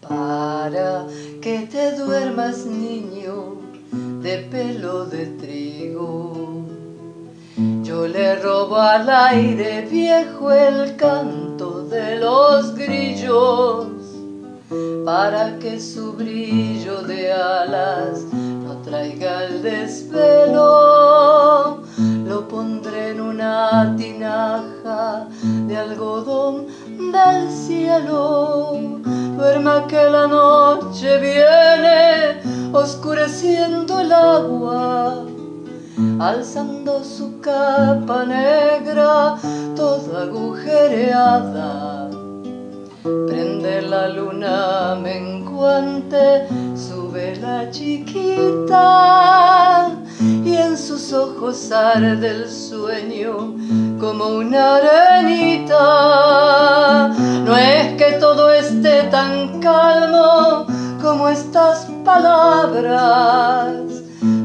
Para que te duermas, niño, de pelo de trigo. Yo le robo al aire viejo el canto de los grillos, para que su brillo de alas no traiga el desvelo. Lo pondré en una tinaja de algodón del cielo. Duerma que la noche viene oscureciendo el agua, alzando su capa negra toda agujereada. Prende la luna menguante su vela chiquita y en sus ojos arde el sueño como una arenita. No es que todo esté tan calmo como estas palabras,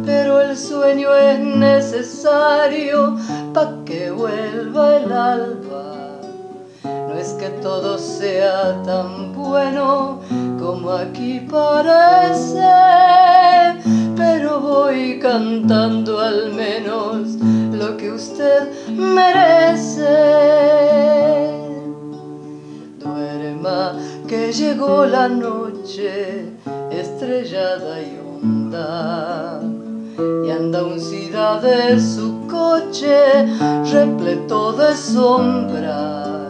pero el sueño es necesario para que vuelva el alba. No es que todo sea tan bueno como aquí parece, voy cantando al menos lo que usted merece. Duerma que llegó la noche estrellada y honda y anda uncida de su coche repleto de sombras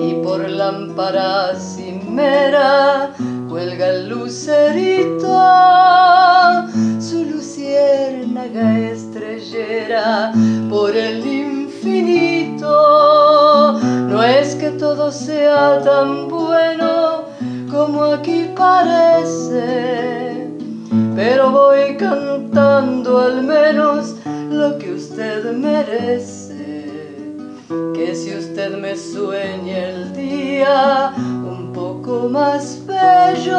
y por lámparas cimera cuelga el lucerito estrellera por el infinito no es que todo sea tan bueno como aquí parece pero voy cantando al menos lo que usted merece. Que si usted me sueña el día un poco más bello,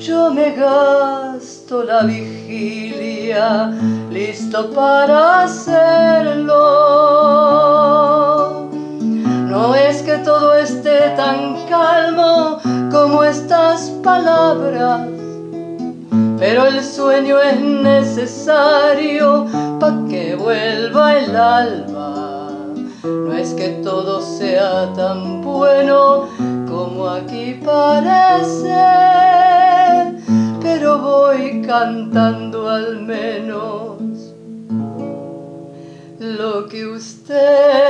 yo me gasto la vigilia listo para hacerlo. No es que todo esté tan calmo como estas palabras pero el sueño es necesario para que vuelva el alba. No es que todo sea tan bueno como aquí parece, pero voy cantando al menos lo que usted.